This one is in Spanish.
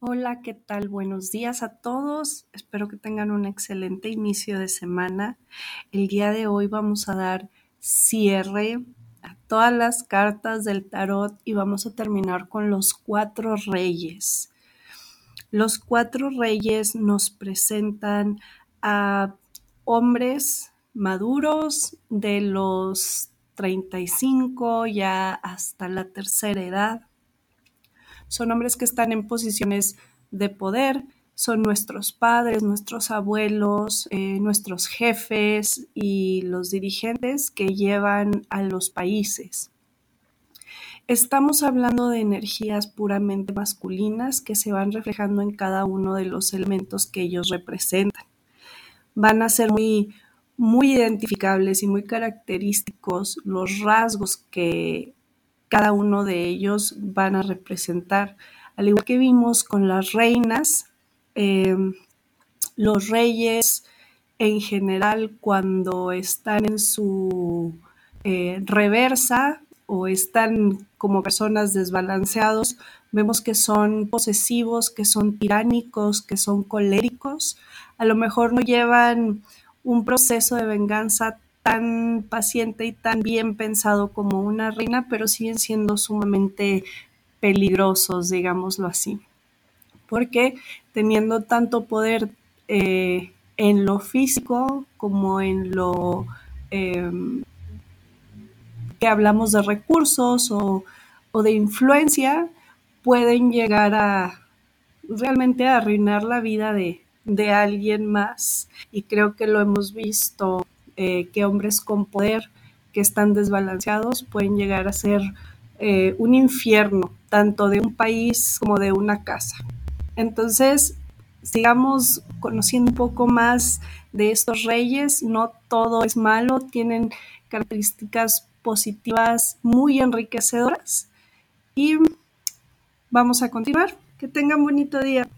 Hola, ¿qué tal? Buenos días a todos. Espero que tengan un excelente inicio de semana. El día de hoy vamos a dar cierre a todas las cartas del tarot y vamos a terminar con los cuatro reyes. Los cuatro reyes nos presentan a hombres maduros de los 35 ya hasta la tercera edad son hombres que están en posiciones de poder, son nuestros padres, nuestros abuelos, eh, nuestros jefes y los dirigentes que llevan a los países. Estamos hablando de energías puramente masculinas que se van reflejando en cada uno de los elementos que ellos representan. Van a ser muy, muy identificables y muy característicos los rasgos que cada uno de ellos van a representar. Al igual que vimos con las reinas, em, los reyes en general cuando están en su eh, reversa o están como personas desbalanceados, vemos que son posesivos, que son tiránicos, que son coléricos. A lo mejor no llevan un proceso de venganza tan paciente y tan bien pensado como una reina, pero siguen siendo sumamente peligrosos, digámoslo así. Porque teniendo tanto poder eh, en lo físico como en lo em, que hablamos de recursos o, de influencia, pueden llegar a realmente arruinar la vida de alguien más. Y creo que lo hemos visto eh, que hombres con poder que están desbalanceados pueden llegar a ser eh, un infierno, tanto de un país como de una casa. Entonces, sigamos conociendo un poco más de estos reyes. No todo es malo, tienen características positivas muy enriquecedoras. Y vamos a continuar. Que tengan bonito día.